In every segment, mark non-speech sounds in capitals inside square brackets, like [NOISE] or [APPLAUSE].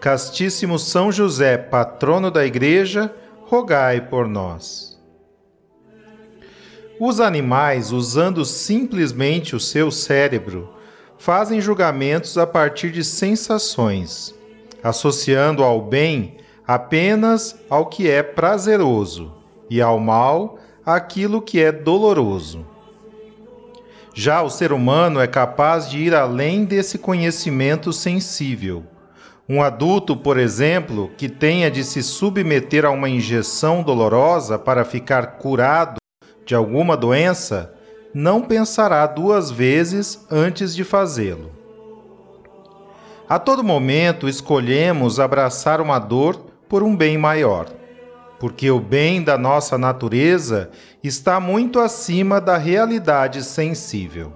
Castíssimo São José, patrono da Igreja, rogai por nós. Os animais, usando simplesmente o seu cérebro, fazem julgamentos a partir de sensações, associando ao bem apenas ao que é prazeroso e ao mal aquilo que é doloroso. Já o ser humano é capaz de ir além desse conhecimento sensível um adulto, por exemplo, que tenha de se submeter a uma injeção dolorosa para ficar curado de alguma doença, não pensará duas vezes antes de fazê-lo. A todo momento escolhemos abraçar uma dor por um bem maior, porque o bem da nossa natureza está muito acima da realidade sensível.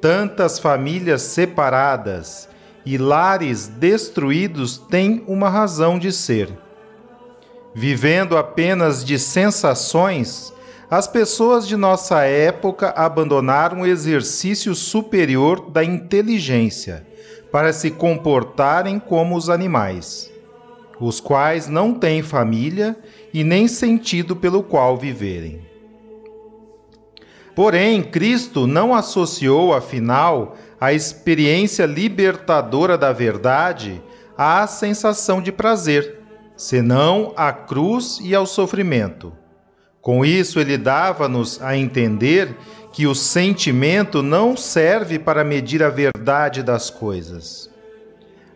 Tantas famílias separadas e lares destruídos têm uma razão de ser. Vivendo apenas de sensações, as pessoas de nossa época abandonaram o exercício superior da inteligência para se comportarem como os animais, os quais não têm família e nem sentido pelo qual viverem. Porém, Cristo não associou, afinal, a experiência libertadora da verdade à sensação de prazer, senão à cruz e ao sofrimento. Com isso, ele dava-nos a entender que o sentimento não serve para medir a verdade das coisas.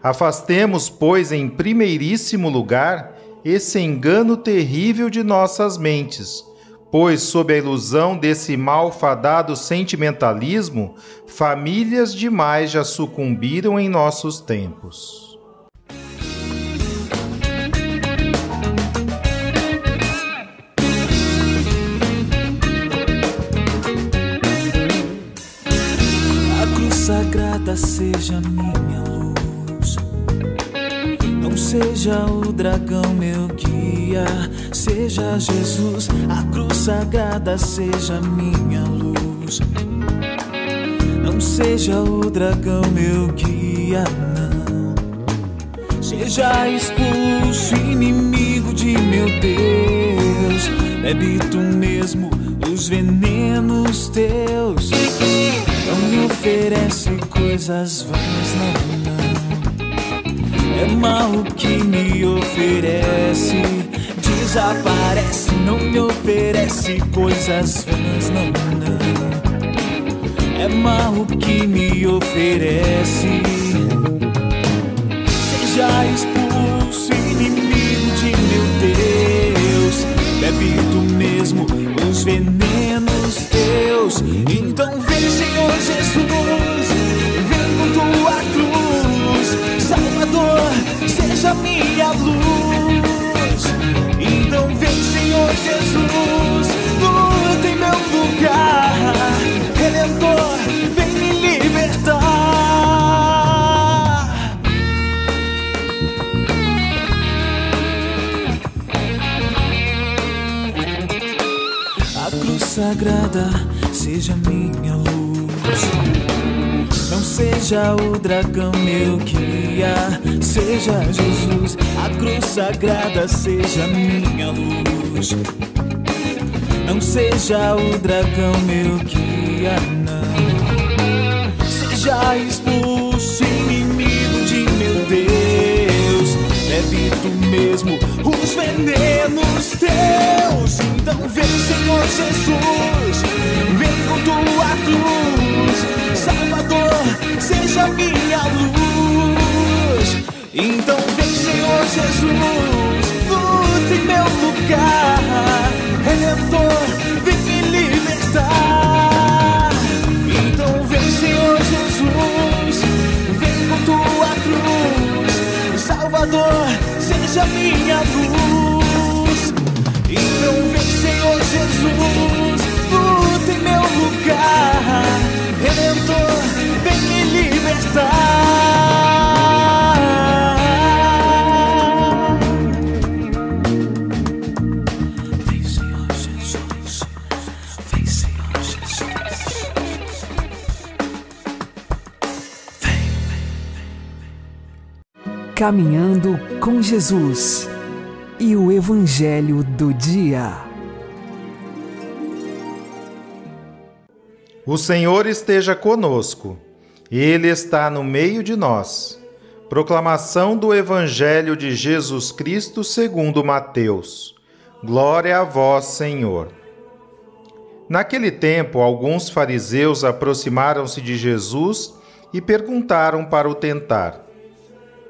Afastemos, pois, em primeiríssimo lugar, esse engano terrível de nossas mentes pois, sob a ilusão desse malfadado sentimentalismo, famílias demais já sucumbiram em nossos tempos. A cruz sagrada seja minha seja o dragão meu guia seja Jesus, a cruz sagrada seja minha luz. Não seja o dragão meu guia, não. Seja expulso, inimigo de meu Deus. Bebe tu mesmo os venenos teus. Não me oferece coisas vãs, não, não. É mal que me oferece desaparece, não me oferece coisas vãs, não, não. É mal que me oferece. Seja minha luz. Não seja o dragão meu guia, seja Jesus. A cruz sagrada seja minha luz. Não seja o dragão meu guia, não. Seja expulso, inimigo de meu Deus. Tu mesmo os venenos teus. Senhor Jesus, vem com tua cruz, Salvador, seja minha luz. Então vem, Senhor Jesus, luta em meu lugar, Redentor, vem me libertar. Então vem, Senhor Jesus, vem com tua cruz, Salvador, seja minha Vem, Senhor Jesus, vem, Senhor Jesus. Caminhando com Jesus e o Evangelho do Dia. O Senhor esteja conosco, Ele está no meio de nós. Proclamação do Evangelho de Jesus Cristo segundo Mateus. Glória a vós, Senhor. Naquele tempo, alguns fariseus aproximaram-se de Jesus e perguntaram para o tentar: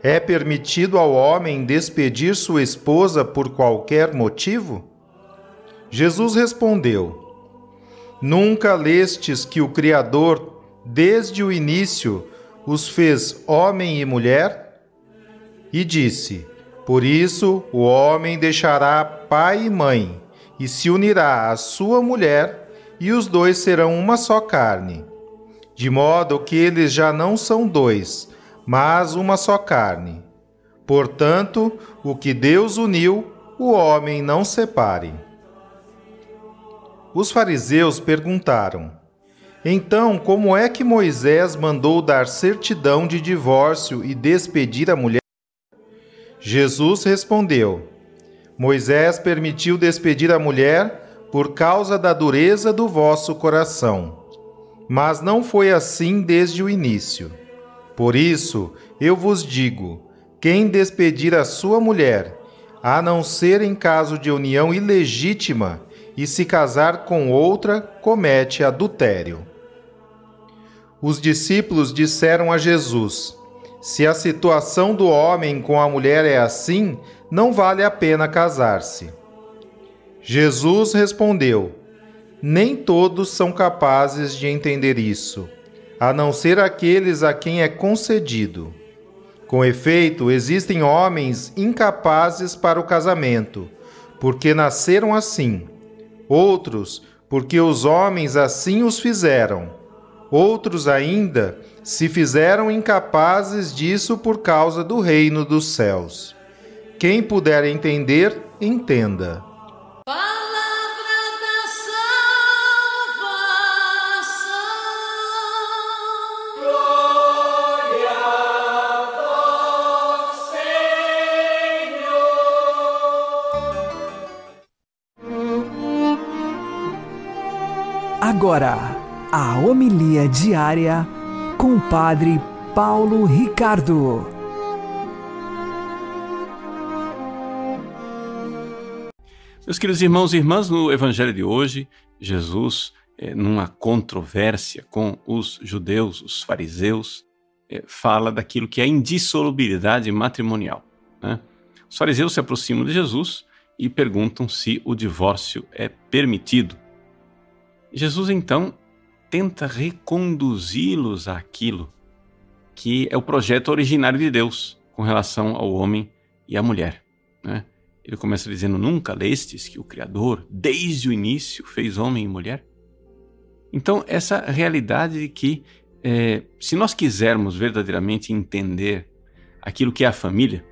É permitido ao homem despedir sua esposa por qualquer motivo? Jesus respondeu: Nunca lestes que o Criador, desde o início, os fez homem e mulher? E disse: Por isso o homem deixará pai e mãe, e se unirá à sua mulher, e os dois serão uma só carne. De modo que eles já não são dois, mas uma só carne. Portanto, o que Deus uniu, o homem não separe. Os fariseus perguntaram: Então, como é que Moisés mandou dar certidão de divórcio e despedir a mulher? Jesus respondeu: Moisés permitiu despedir a mulher por causa da dureza do vosso coração. Mas não foi assim desde o início. Por isso, eu vos digo: quem despedir a sua mulher, a não ser em caso de união ilegítima, e se casar com outra, comete adultério. Os discípulos disseram a Jesus: Se a situação do homem com a mulher é assim, não vale a pena casar-se. Jesus respondeu: Nem todos são capazes de entender isso, a não ser aqueles a quem é concedido. Com efeito, existem homens incapazes para o casamento, porque nasceram assim. Outros, porque os homens assim os fizeram. Outros ainda se fizeram incapazes disso por causa do reino dos céus. Quem puder entender, entenda. Palavra da salvação. Agora, a homilia diária com o Padre Paulo Ricardo. Meus queridos irmãos e irmãs, no Evangelho de hoje, Jesus, eh, numa controvérsia com os judeus, os fariseus, eh, fala daquilo que é a indissolubilidade matrimonial. né? Os fariseus se aproximam de Jesus e perguntam se o divórcio é permitido. Jesus então tenta reconduzi-los àquilo que é o projeto originário de Deus com relação ao homem e à mulher. Né? Ele começa dizendo: Nunca lestes que o Criador, desde o início, fez homem e mulher? Então, essa realidade de que, eh, se nós quisermos verdadeiramente entender aquilo que é a família,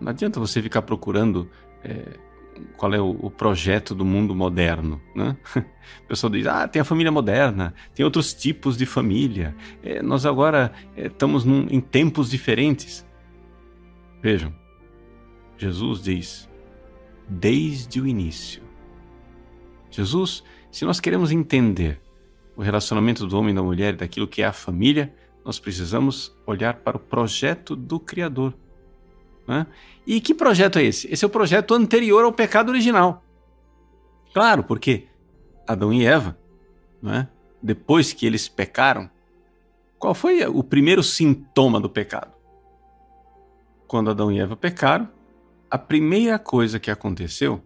não adianta você ficar procurando eh, qual é o, o projeto do mundo moderno. Né? [LAUGHS] O pessoal diz: ah, tem a família moderna, tem outros tipos de família, eh, nós agora eh, estamos num- em tempos diferentes. Vejam, Jesus diz: desde o início. Jesus, se nós queremos entender o relacionamento do homem e da mulher e daquilo que é a família, nós precisamos olhar para o projeto do Criador. Né? E que projeto é esse? Esse é o projeto anterior ao pecado original. Claro, porque Adão e Eva, né, depois que eles pecaram, qual foi o primeiro sintoma do pecado? Quando Adão e Eva pecaram, a primeira coisa que aconteceu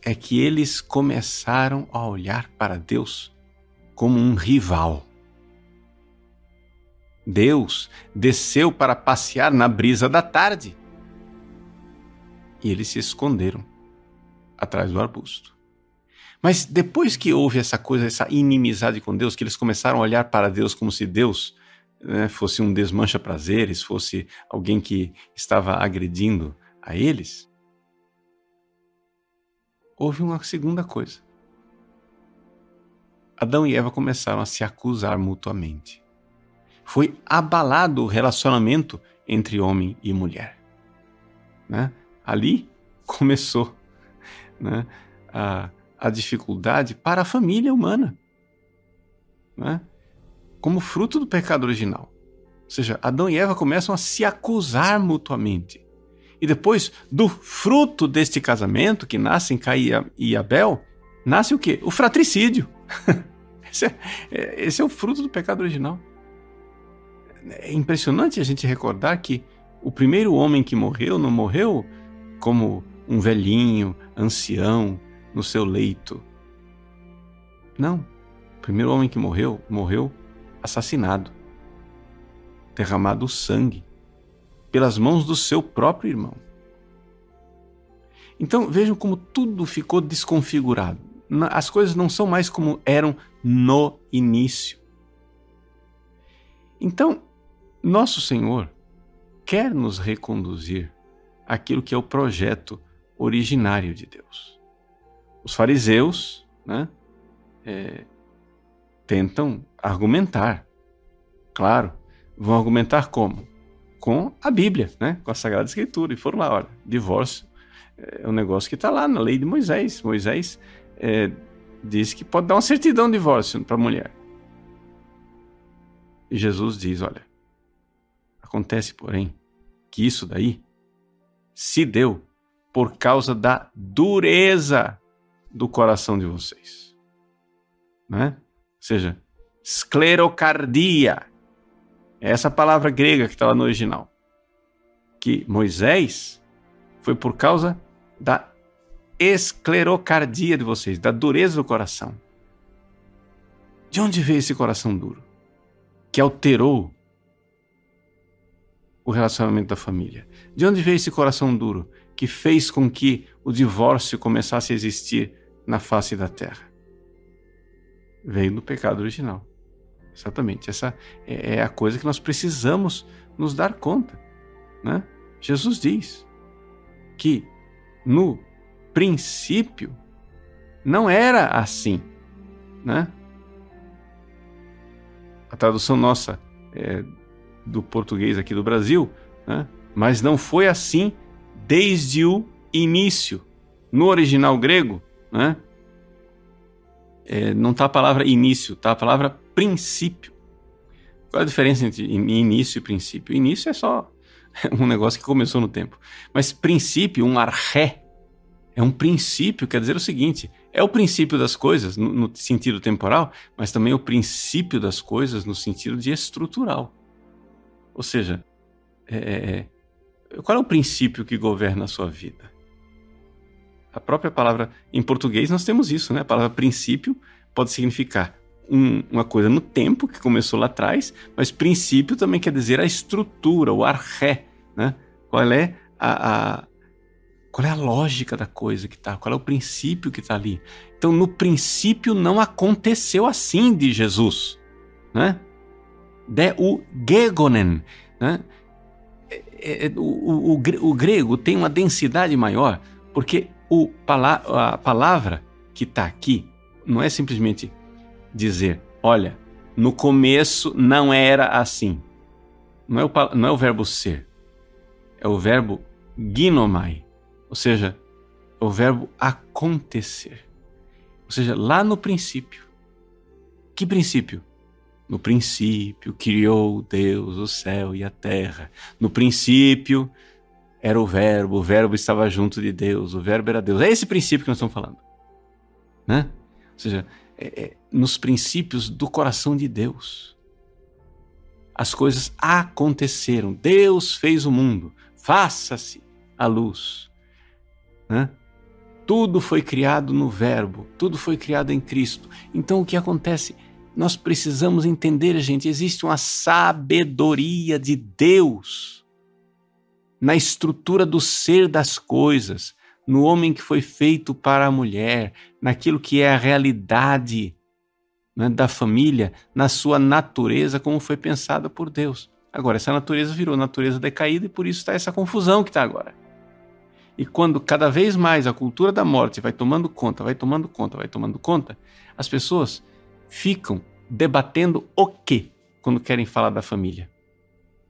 é que eles começaram a olhar para Deus como um rival. Deus desceu para passear na brisa da tarde. E eles se esconderam atrás do arbusto. Mas depois que houve essa coisa, essa inimizade com Deus, que eles começaram a olhar para Deus como se Deus né, fosse um desmancha prazeres, fosse alguém que estava agredindo a eles, houve uma segunda coisa. Adão e Eva começaram a se acusar mutuamente. Foi abalado o relacionamento entre homem e mulher. Né? Ali começou né, a, a dificuldade para a família humana. Né? Como fruto do pecado original. Ou seja, Adão e Eva começam a se acusar mutuamente. E depois, do fruto deste casamento, que nascem Caim e Abel, nasce o quê? O fratricídio. [LAUGHS] esse, é, é, esse é o fruto do pecado original. É impressionante a gente recordar que o primeiro homem que morreu não morreu como um velhinho, ancião, no seu leito. Não. O primeiro homem que morreu, morreu assassinado, derramado sangue pelas mãos do seu próprio irmão. Então vejam como tudo ficou desconfigurado. As coisas não são mais como eram no início. Então, nosso Senhor quer nos reconduzir àquilo que é o projeto originário de Deus. Os fariseus né, é, tentam argumentar. Claro, vão argumentar como? com a Bíblia, né? com a Sagrada Escritura. E foram lá, olha, divórcio é um negócio que está lá na lei de Moisés. Moisés é, diz que pode dar uma certidão de divórcio para a mulher. E Jesus diz: olha, acontece, porém, que isso daí se deu por causa da dureza do coração de vocês. Né? Ou seja, esclerocardia é essa palavra grega que está lá no original. Que Moisés foi por causa da esclerocardia de vocês, da dureza do coração. De onde veio esse coração duro? Que alterou o relacionamento da família. De onde veio esse coração duro que fez com que o divórcio começasse a existir na face da terra? Veio do pecado original. Exatamente. Essa é, é a coisa que nós precisamos nos dar conta. Né? Jesus diz que no princípio não era assim. Né? A tradução nossa é, do português aqui do Brasil, né? mas não foi assim desde o início. No original grego, né? É, não está a palavra início, está a palavra princípio. Qual é a diferença entre início e princípio? Início é só [LAUGHS] um negócio que começou no tempo. Mas princípio, um arré, é um princípio, quer dizer o seguinte: é o princípio das coisas no, no sentido temporal, mas também o princípio das coisas no sentido de estrutural. Ou seja, é, é, é qual é o princípio que governa a sua vida? A própria palavra, em português, nós temos isso, né? A palavra princípio pode significar um, uma coisa no tempo, que começou lá atrás, mas princípio também quer dizer a estrutura, o arré, né? Qual é a, a qual é a lógica da coisa que está, qual é o princípio que está ali. Então, no princípio não aconteceu assim de Jesus, né? De o gegonen, né? É, é, é, o, o, o, grego tem uma densidade maior, porque o, a palavra que está aqui não é simplesmente dizer: olha, no começo não era assim. Não é o, não é o verbo ser, é o verbo ginomai, ou seja, é o verbo acontecer. Ou seja, lá no princípio. Que princípio? No princípio criou Deus o céu e a terra. No princípio era o Verbo, o Verbo estava junto de Deus, o Verbo era Deus. É esse princípio que nós estamos falando. Né? Ou seja, é, é, nos princípios do coração de Deus. As coisas aconteceram. Deus fez o mundo. Faça-se a luz. Né? Tudo foi criado no Verbo, tudo foi criado em Cristo. Então o que acontece? Nós precisamos entender, gente, existe uma sabedoria de Deus na estrutura do ser das coisas, no homem que foi feito para a mulher, naquilo que é a realidade né, da família, na sua natureza, como foi pensada por Deus. Agora, essa natureza virou natureza decaída e por isso está essa confusão que está agora. E quando cada vez mais a cultura da morte vai tomando conta, vai tomando conta, vai tomando conta, as pessoas ficam debatendo o quê quando querem falar da família?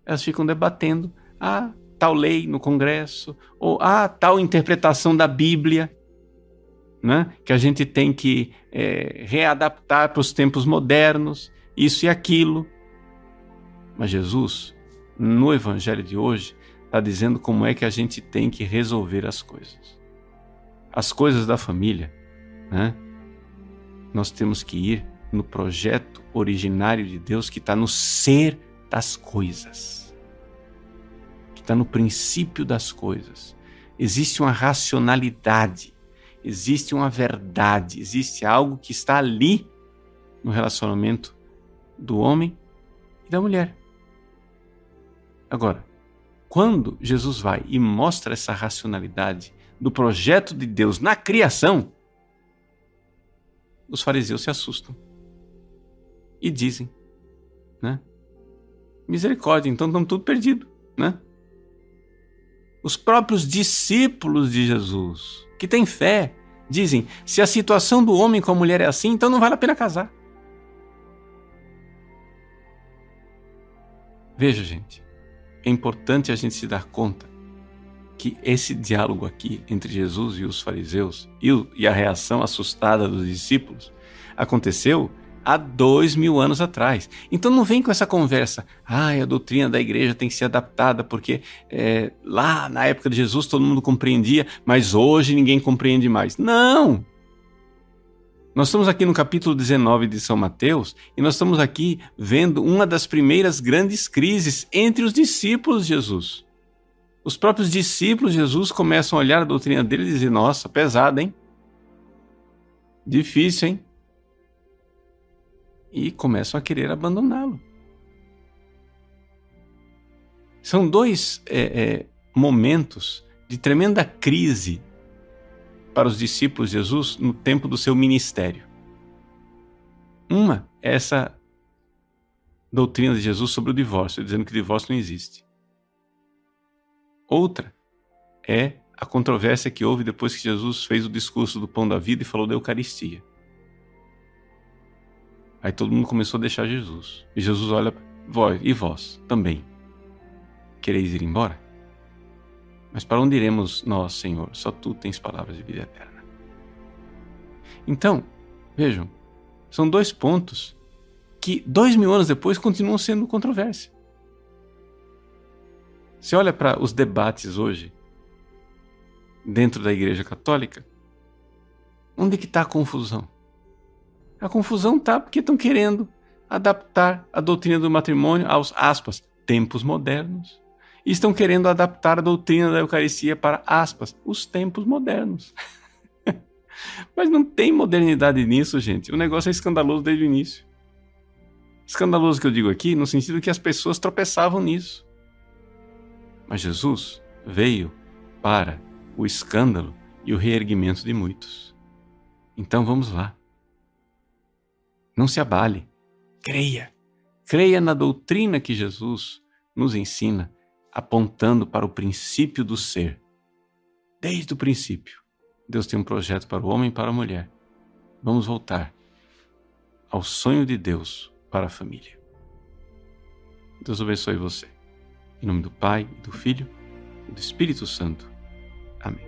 Elas ficam debatendo a tal lei no Congresso, ou ah, tal interpretação da Bíblia, né? que a gente tem que é, readaptar para os tempos modernos, isso e aquilo. Mas Jesus, no Evangelho de hoje, está dizendo como é que a gente tem que resolver as coisas. As coisas da família, né? nós temos que ir no projeto originário de Deus que está no ser das coisas está no princípio das coisas. Existe uma racionalidade, existe uma verdade, existe algo que está ali no relacionamento do homem e da mulher. Agora, quando Jesus vai e mostra essa racionalidade do projeto de Deus na criação, os fariseus se assustam e dizem, né? Misericórdia, então estamos tudo perdido, né? Os próprios discípulos de Jesus, que têm fé, dizem: se a situação do homem com a mulher é assim, então não vale a pena casar. Veja, gente, é importante a gente se dar conta que esse diálogo aqui entre Jesus e os fariseus e a reação assustada dos discípulos aconteceu há dois mil anos atrás. Então não vem com essa conversa, ah, a doutrina da igreja tem que ser adaptada, porque é, lá na época de Jesus todo mundo compreendia, mas hoje ninguém compreende mais. Não! Nós estamos aqui no capítulo 19 de São Mateus e nós estamos aqui vendo uma das primeiras grandes crises entre os discípulos de Jesus. Os próprios discípulos de Jesus começam a olhar a doutrina dele e dizer: Nossa, pesada, hein? Difícil, hein? E começam a querer abandoná-lo. São dois é, é, momentos de tremenda crise para os discípulos de Jesus no tempo do seu ministério. Uma é essa doutrina de Jesus sobre o divórcio, dizendo que o divórcio não existe. Outra é a controvérsia que houve depois que Jesus fez o discurso do pão da vida e falou da Eucaristia. Aí todo mundo começou a deixar Jesus. E Jesus olha, vós e vós também. Quereis ir embora? Mas para onde iremos nós, Senhor? Só tu tens palavras de vida eterna. Então, vejam, são dois pontos que dois mil anos depois continuam sendo controvérsia. Você olha para os debates hoje dentro da Igreja Católica, onde que está a confusão? A confusão tá porque estão querendo adaptar a doutrina do matrimônio aos aspas tempos modernos. E estão querendo adaptar a doutrina da Eucaristia para aspas os tempos modernos. [LAUGHS] Mas não tem modernidade nisso, gente. O negócio é escandaloso desde o início. Escandaloso que eu digo aqui no sentido que as pessoas tropeçavam nisso. Mas Jesus veio para o escândalo e o reerguimento de muitos. Então vamos lá. Não se abale. Creia. Creia na doutrina que Jesus nos ensina, apontando para o princípio do ser. Desde o princípio, Deus tem um projeto para o homem e para a mulher. Vamos voltar ao sonho de Deus para a família. Deus abençoe você. Em nome do Pai, do Filho e do Espírito Santo. Amém.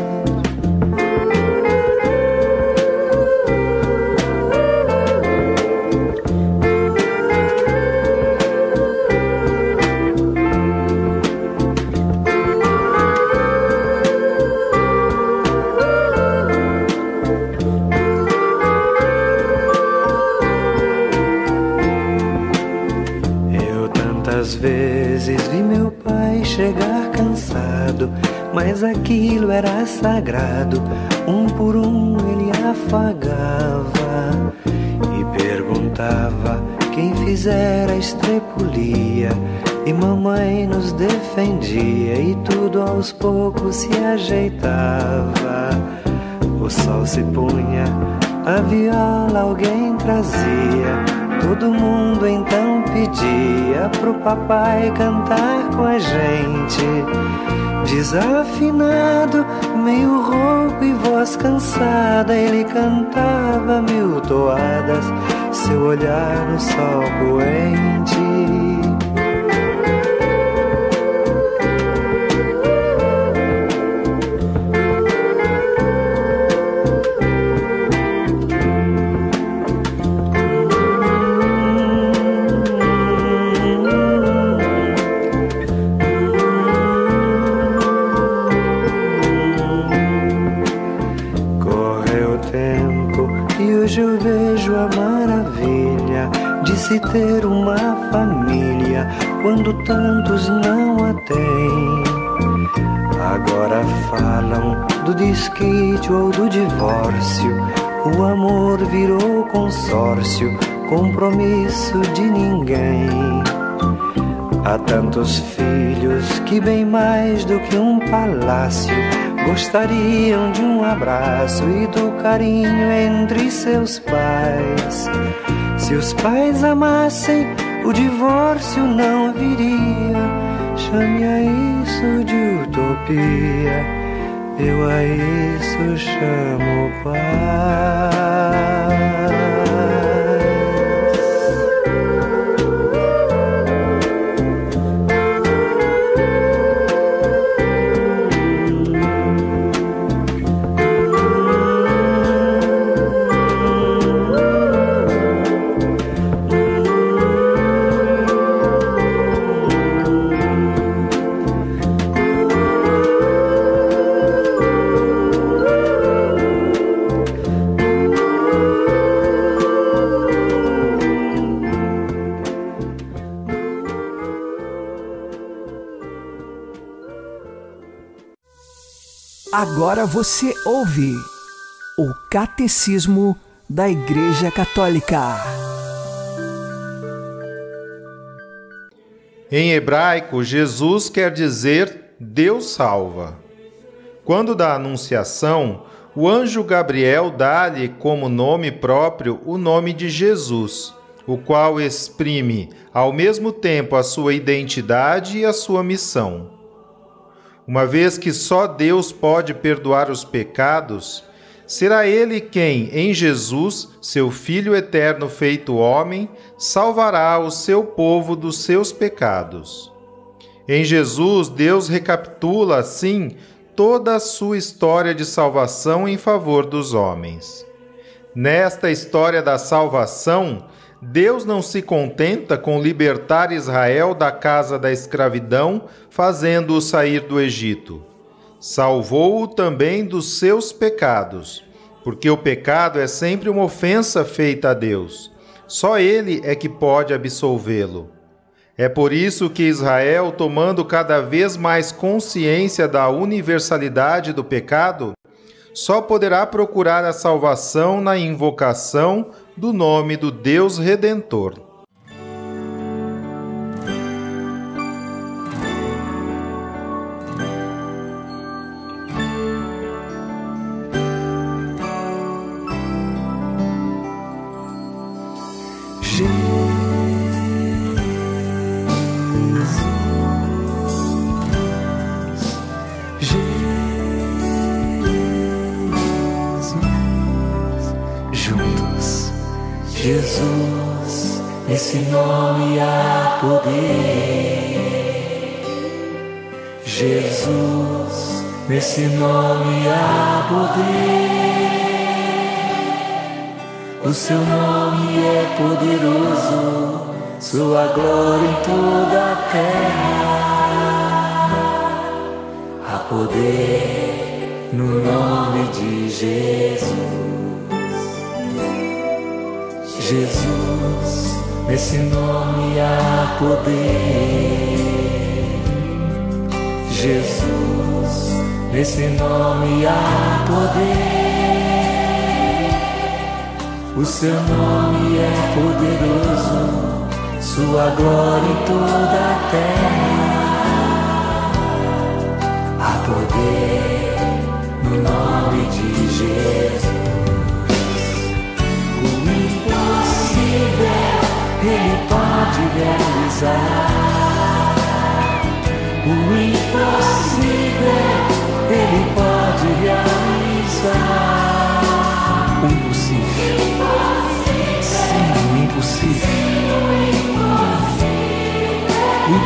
Mas aquilo era sagrado. Um por um ele afagava e perguntava quem fizera a estrepulia. E mamãe nos defendia e tudo aos poucos se ajeitava. O sol se punha, a viola alguém trazia. Todo mundo então pedia pro papai cantar com a gente. Desafinado, meio rouco e voz cansada, ele cantava mil toadas, seu olhar no sol poente. Se ter uma família quando tantos não a têm. Agora falam do desquite ou do divórcio. O amor virou consórcio, compromisso de ninguém. Há tantos filhos que, bem mais do que um palácio, gostariam de um abraço e do carinho entre seus pais. Se os pais amassem, o divórcio não viria. Chame a isso de utopia. Eu a isso chamo paz. Agora você ouve o Catecismo da Igreja Católica. Em hebraico, Jesus quer dizer Deus salva. Quando da Anunciação, o anjo Gabriel dá-lhe como nome próprio o nome de Jesus, o qual exprime ao mesmo tempo a sua identidade e a sua missão. Uma vez que só Deus pode perdoar os pecados, será Ele quem, em Jesus, seu Filho eterno feito homem, salvará o seu povo dos seus pecados. Em Jesus, Deus recapitula, assim, toda a sua história de salvação em favor dos homens. Nesta história da salvação, Deus não se contenta com libertar Israel da casa da escravidão, fazendo-o sair do Egito. Salvou-o também dos seus pecados, porque o pecado é sempre uma ofensa feita a Deus. Só Ele é que pode absolvê-lo. É por isso que Israel, tomando cada vez mais consciência da universalidade do pecado, só poderá procurar a salvação na invocação do nome do Deus Redentor. Jesus, nesse nome há poder. O seu nome é poderoso, sua glória em toda a terra. Há poder no nome de Jesus. O impossível Ele pode realizar.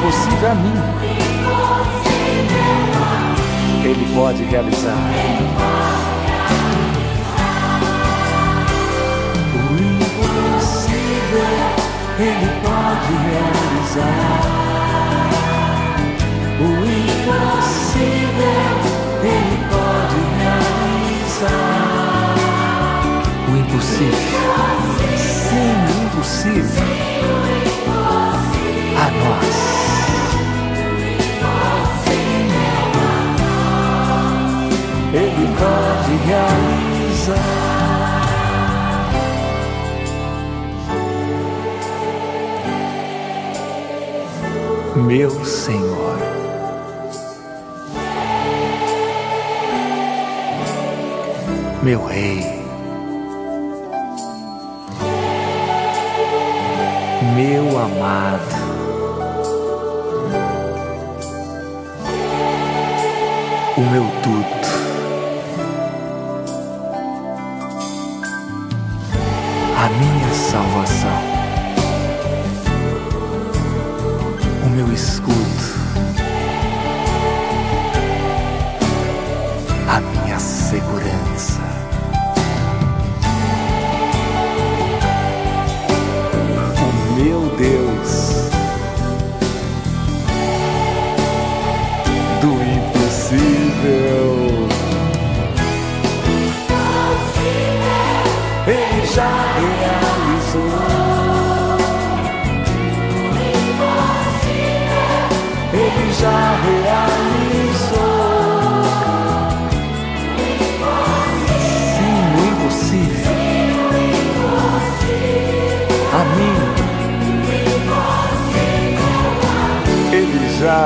Impossível é a mim. Ele pode realizar. O impossível Ele pode realizar. O impossível Ele pode realizar. O impossível. Sim, o impossível. A nós. Ele pode realizar. meu Senhor. Meu Rei, meu amado, o meu tudo. A minha salvação.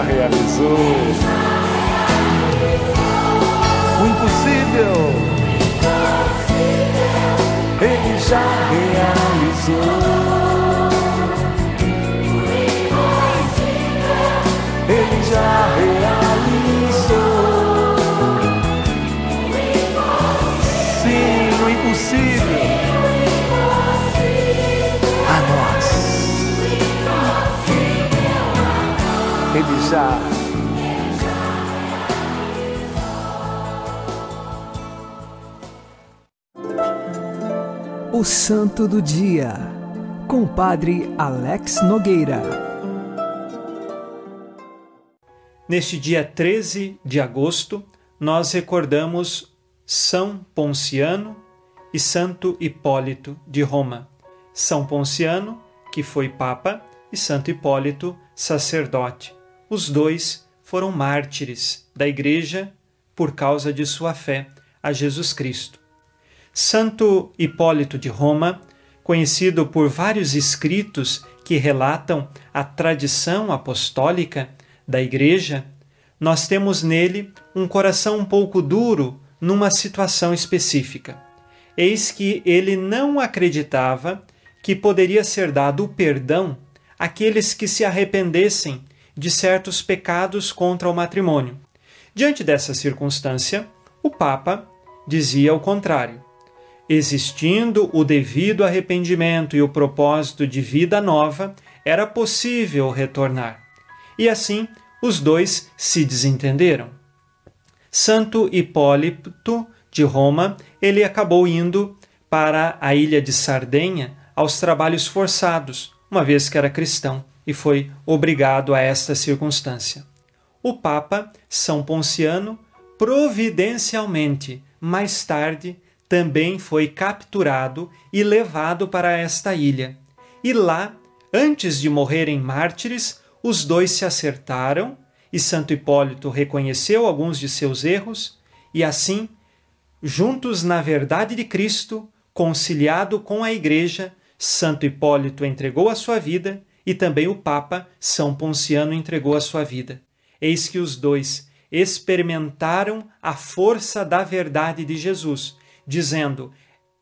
Realizou. O impossível. Ele já realizou. Ele já realizou. Já. O Santo do Dia, com o Padre Alex Nogueira. Neste dia 13 de agosto, nós recordamos São Ponciano e Santo Hipólito de Roma. São Ponciano, que foi Papa, e Santo Hipólito, sacerdote. Os dois foram mártires da Igreja por causa de sua fé a Jesus Cristo. Santo Hipólito de Roma conhecido por vários escritos que relatam a tradição apostólica da Igreja, nós temos nele um coração um pouco duro numa situação específica. Eis que ele não acreditava que poderia ser dado o perdão àqueles que se arrependessem de certos pecados contra o matrimônio. Diante dessa circunstância, o Papa dizia o contrário. Existindo o devido arrependimento e o propósito de vida nova, era possível retornar. E assim, os dois se desentenderam. Santo Hipólito de Roma, ele acabou indo para a ilha de Sardenha aos trabalhos forçados, uma vez que era cristão e foi obrigado a esta circunstância. O Papa São Ponciano, providencialmente, mais tarde, também foi capturado e levado para esta ilha. E lá, antes de morrerem mártires, os dois se acertaram e Santo Hipólito reconheceu alguns de seus erros e assim, juntos na verdade de Cristo, conciliado com a Igreja, Santo Hipólito entregou a sua vida e também o Papa São Ponciano entregou a sua vida. Eis que os dois experimentaram a força da verdade de Jesus, dizendo: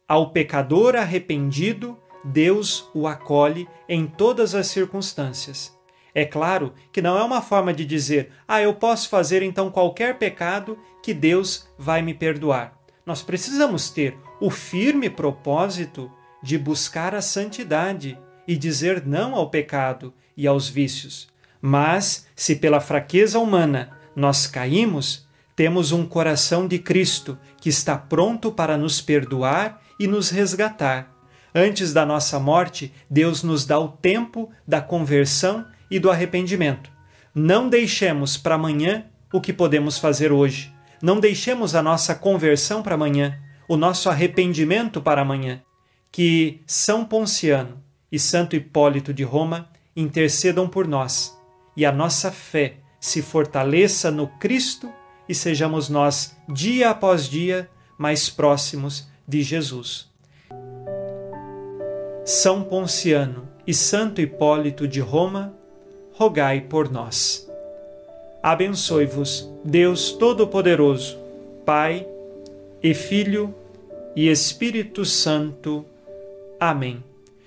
Ao pecador arrependido, Deus o acolhe em todas as circunstâncias. É claro que não é uma forma de dizer, ah, eu posso fazer então qualquer pecado que Deus vai me perdoar. Nós precisamos ter o firme propósito de buscar a santidade e dizer não ao pecado e aos vícios. Mas, se pela fraqueza humana nós caímos, temos um coração de Cristo que está pronto para nos perdoar e nos resgatar. Antes da nossa morte, Deus nos dá o tempo da conversão e do arrependimento. Não deixemos para amanhã o que podemos fazer hoje. Não deixemos a nossa conversão para amanhã, o nosso arrependimento para amanhã. Que São Ponciano e Santo Hipólito de Roma intercedam por nós e a nossa fé se fortaleça no Cristo e sejamos nós, dia após dia, mais próximos de Jesus. São Ponciano e Santo Hipólito de Roma, rogai por nós. Abençoe-vos, Deus Todo-Poderoso, Pai e Filho e Espírito Santo. Amém.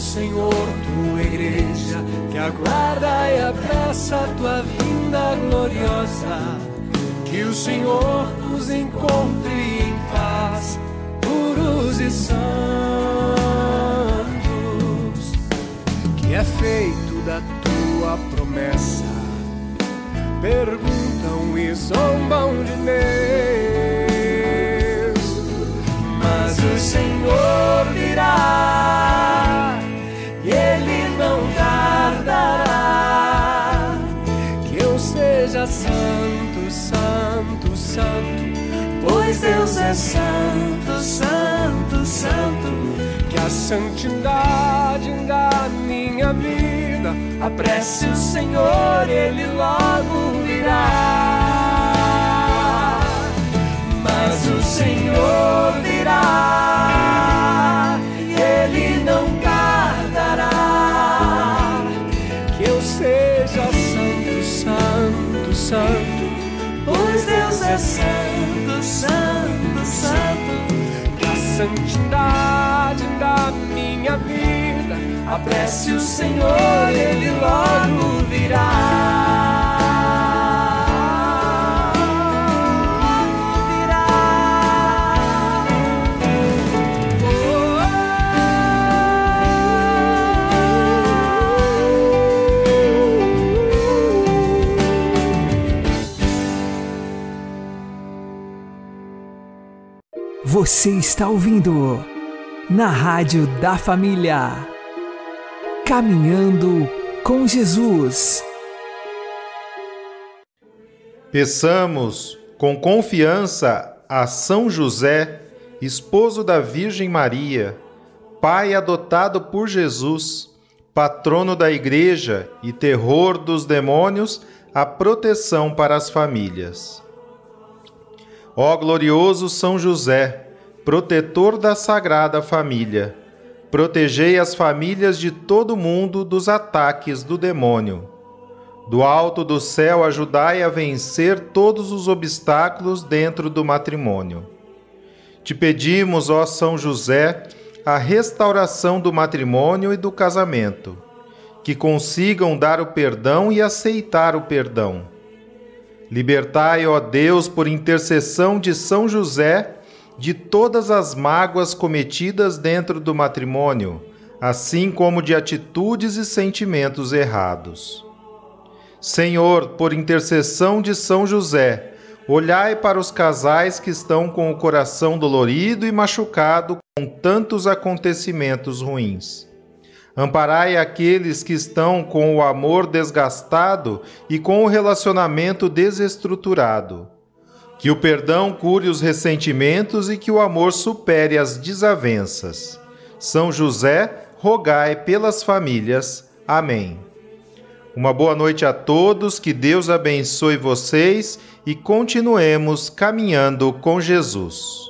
Senhor, tua igreja, que aguarda e apressa a tua vinda gloriosa. Que o Senhor nos encontre em paz, puros e santos é feito da tua promessa. Perguntam e zombam de Deus, mas o Senhor virá santo, pois Deus é santo, santo, santo a santidade da minha vida. Apresse o Senhor, Ele logo virá. Mas o Senhor virá, santo, santo, santo, da santidade da minha vida. Apresse o Senhor, Ele logo virá. Você está ouvindo na Rádio da Família. Caminhando com Jesus. Peçamos com confiança a São José, esposo da Virgem Maria, pai adotado por Jesus, patrono da Igreja e terror dos demônios, a proteção para as famílias. Ó glorioso São José, protetor da Sagrada Família, protegei as famílias de todo mundo dos ataques do demônio. Do alto do céu, ajudai a vencer todos os obstáculos dentro do matrimônio. Te pedimos, ó São José, a restauração do matrimônio e do casamento, que consigam dar o perdão e aceitar o perdão Libertai, ó Deus, por intercessão de São José, de todas as mágoas cometidas dentro do matrimônio, assim como de atitudes e sentimentos errados. Senhor, por intercessão de São José, olhai para os casais que estão com o coração dolorido e machucado com tantos acontecimentos ruins. Amparai aqueles que estão com o amor desgastado e com o relacionamento desestruturado. Que o perdão cure os ressentimentos e que o amor supere as desavenças. São José, rogai pelas famílias. Amém. Uma boa noite a todos, que Deus abençoe vocês e continuemos caminhando com Jesus.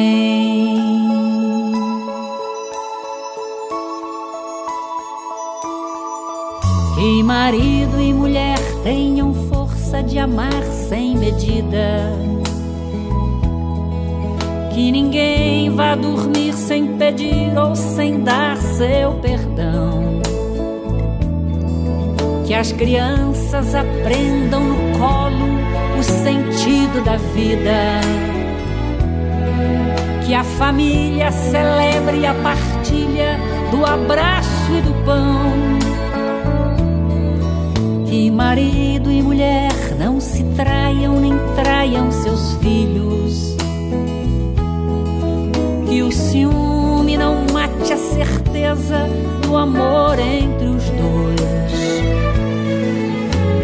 De amar sem medida. Que ninguém vá dormir sem pedir ou sem dar seu perdão. Que as crianças aprendam no colo o sentido da vida. Que a família celebre a partilha do abraço e do pão que marido e mulher não se traiam nem traiam seus filhos. Que o ciúme não mate a certeza do amor entre os dois.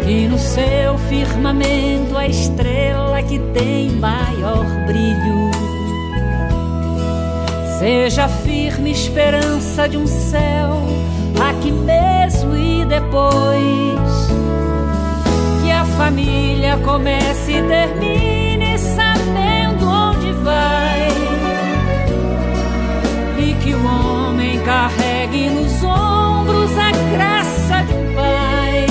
Que no seu firmamento a estrela que tem maior brilho seja firme esperança de um céu aqui mesmo e depois a comece e termine sabendo onde vai. E que o homem carregue nos ombros a graça de um pai.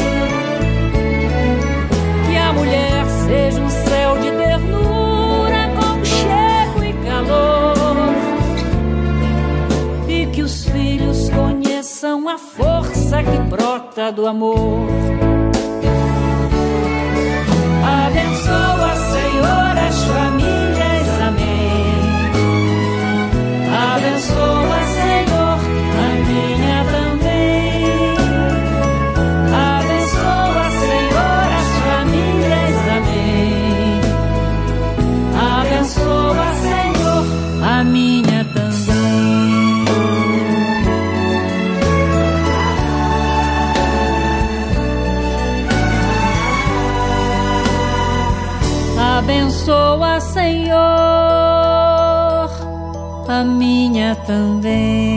Que a mulher seja um céu de ternura com chego e calor. E que os filhos conheçam a força que brota do amor. Minha também.